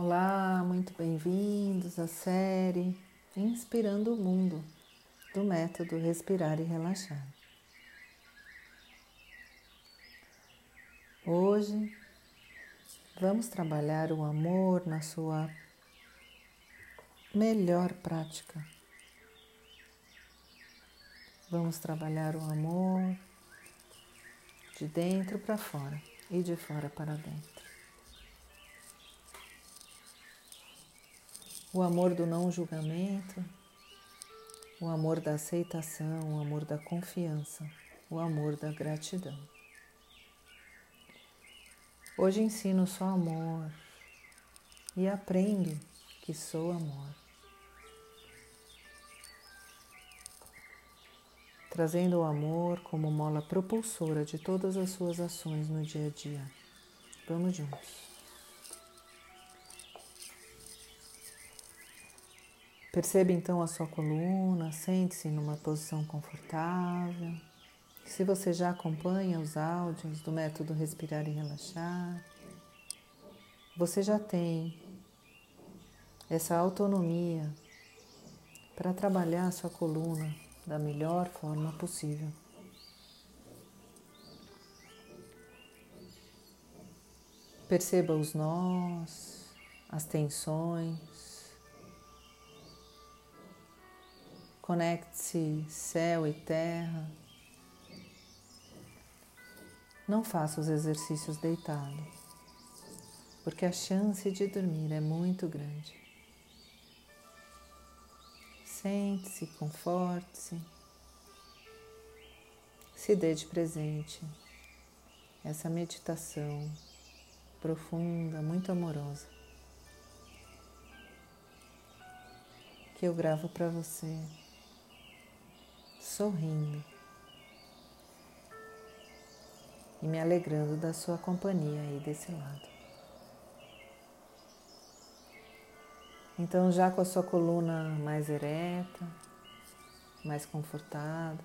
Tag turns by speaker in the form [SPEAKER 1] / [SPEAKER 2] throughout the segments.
[SPEAKER 1] Olá, muito bem-vindos à série Inspirando o Mundo do método Respirar e Relaxar. Hoje vamos trabalhar o amor na sua melhor prática. Vamos trabalhar o amor de dentro para fora e de fora para dentro. O amor do não julgamento, o amor da aceitação, o amor da confiança, o amor da gratidão. Hoje ensino só amor e aprendo que sou amor. Trazendo o amor como mola propulsora de todas as suas ações no dia a dia. Vamos juntos. Perceba então a sua coluna, sente-se numa posição confortável. Se você já acompanha os áudios do método Respirar e Relaxar, você já tem essa autonomia para trabalhar a sua coluna da melhor forma possível. Perceba os nós, as tensões, Conecte-se céu e terra. Não faça os exercícios deitado, porque a chance de dormir é muito grande. Sente-se, conforte-se, se dê de presente essa meditação profunda, muito amorosa, que eu gravo para você sorrindo e me alegrando da sua companhia aí desse lado. Então, já com a sua coluna mais ereta, mais confortada,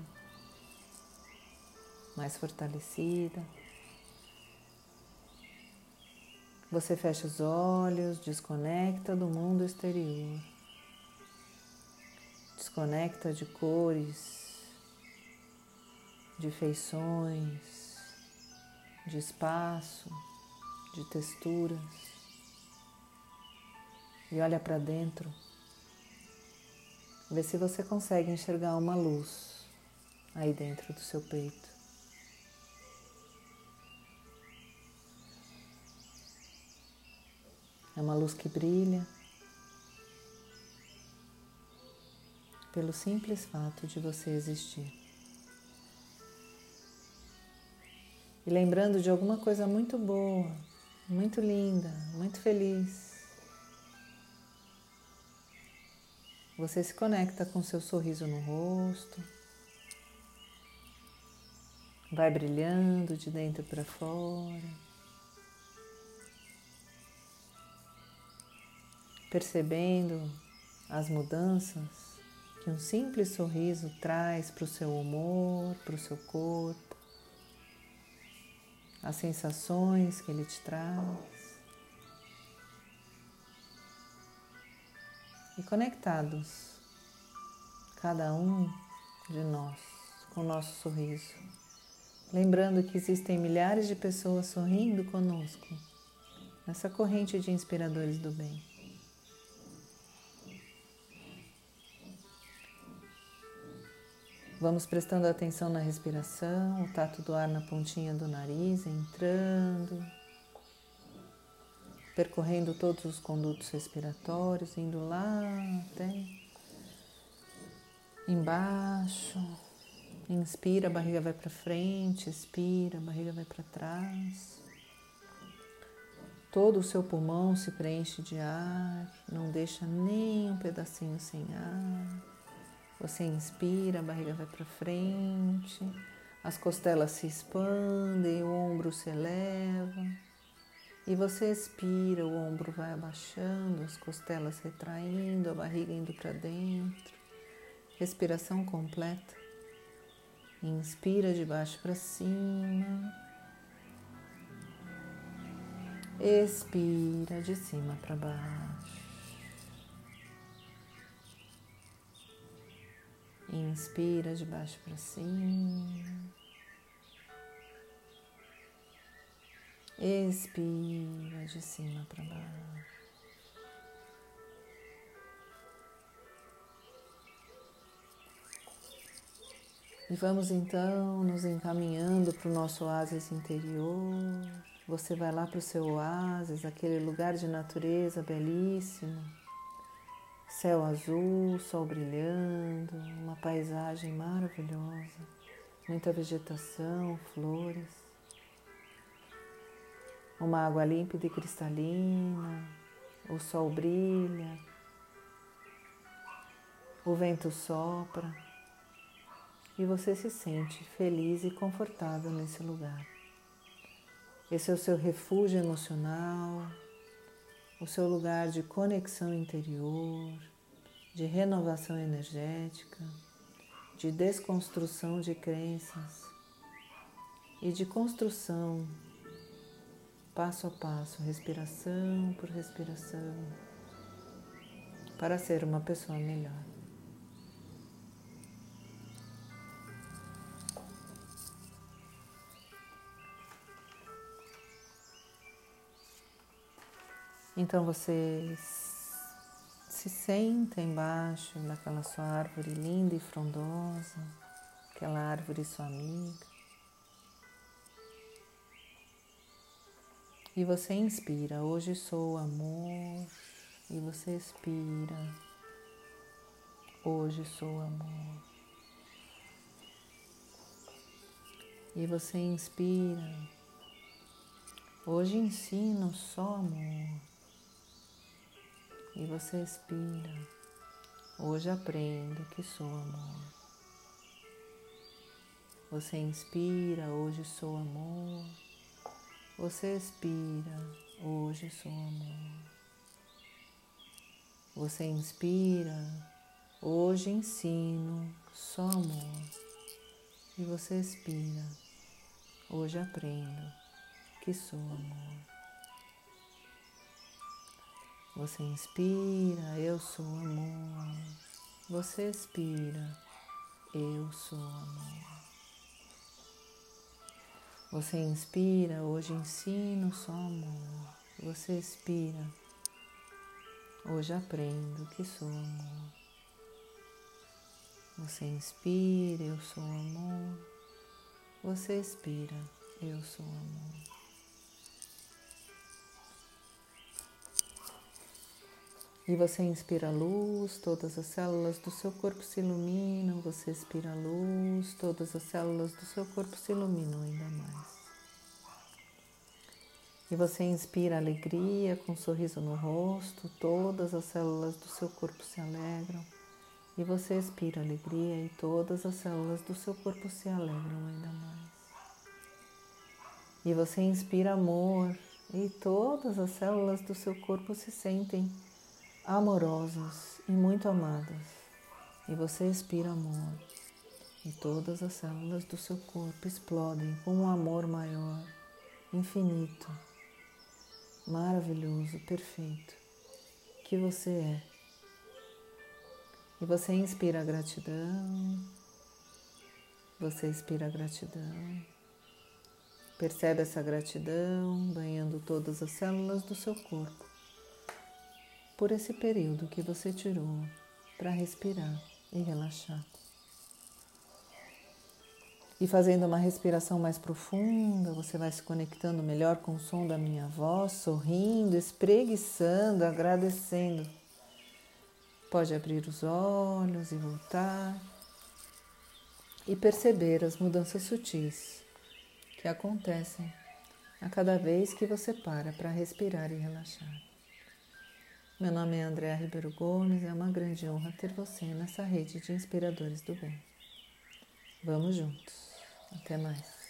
[SPEAKER 1] mais fortalecida, você fecha os olhos, desconecta do mundo exterior, desconecta de cores, de feições, de espaço, de texturas. E olha para dentro. Vê se você consegue enxergar uma luz aí dentro do seu peito. É uma luz que brilha pelo simples fato de você existir. E lembrando de alguma coisa muito boa, muito linda, muito feliz. Você se conecta com seu sorriso no rosto, vai brilhando de dentro para fora, percebendo as mudanças que um simples sorriso traz para o seu humor, para o seu corpo as sensações que ele te traz. E conectados, cada um de nós, com o nosso sorriso. Lembrando que existem milhares de pessoas sorrindo conosco nessa corrente de inspiradores do bem. Vamos prestando atenção na respiração, o tato do ar na pontinha do nariz, entrando, percorrendo todos os condutos respiratórios, indo lá até embaixo. Inspira, a barriga vai para frente, expira, a barriga vai para trás. Todo o seu pulmão se preenche de ar, não deixa nem um pedacinho sem ar. Você inspira, a barriga vai para frente, as costelas se expandem, o ombro se eleva. E você expira, o ombro vai abaixando, as costelas retraindo, a barriga indo para dentro. Respiração completa. Inspira de baixo para cima. Expira de cima para baixo. Inspira de baixo para cima. Expira de cima para baixo. E vamos então nos encaminhando para o nosso oásis interior. Você vai lá para o seu oásis, aquele lugar de natureza belíssimo, céu azul, sol brilhando, uma paisagem maravilhosa, muita vegetação, flores, uma água límpida e cristalina, o sol brilha, o vento sopra e você se sente feliz e confortável nesse lugar. Esse é o seu refúgio emocional, o seu lugar de conexão interior, de renovação energética, de desconstrução de crenças e de construção passo a passo, respiração por respiração, para ser uma pessoa melhor. Então você se senta embaixo daquela sua árvore linda e frondosa, aquela árvore sua amiga. E você inspira, hoje sou amor. E você expira, hoje sou amor. E você inspira, hoje ensino só amor. E você expira. Hoje aprendo que sou amor. Você inspira, hoje sou amor. Você expira, hoje sou amor. Você inspira, hoje ensino, só amor. E você expira, hoje aprendo que sou amor. Você inspira, eu sou amor. Você expira, eu sou amor. Você inspira, hoje ensino só amor. Você expira, hoje aprendo que sou amor. Você inspira, eu sou amor. Você expira, eu sou amor. E você inspira luz, todas as células do seu corpo se iluminam, você expira luz, todas as células do seu corpo se iluminam ainda mais. E você inspira alegria com um sorriso no rosto, todas as células do seu corpo se alegram. E você expira alegria e todas as células do seu corpo se alegram ainda mais. E você inspira amor e todas as células do seu corpo se sentem amorosas e muito amadas, e você expira amor, e todas as células do seu corpo explodem com um amor maior, infinito, maravilhoso, perfeito, que você é. E você inspira gratidão, você expira gratidão. Percebe essa gratidão banhando todas as células do seu corpo por esse período que você tirou para respirar e relaxar. E fazendo uma respiração mais profunda, você vai se conectando melhor com o som da minha voz, sorrindo, espreguiçando, agradecendo. Pode abrir os olhos e voltar e perceber as mudanças sutis que acontecem a cada vez que você para para respirar e relaxar. Meu nome é Andréa Ribeiro Gomes e é uma grande honra ter você nessa rede de inspiradores do bem. Vamos juntos. Até mais.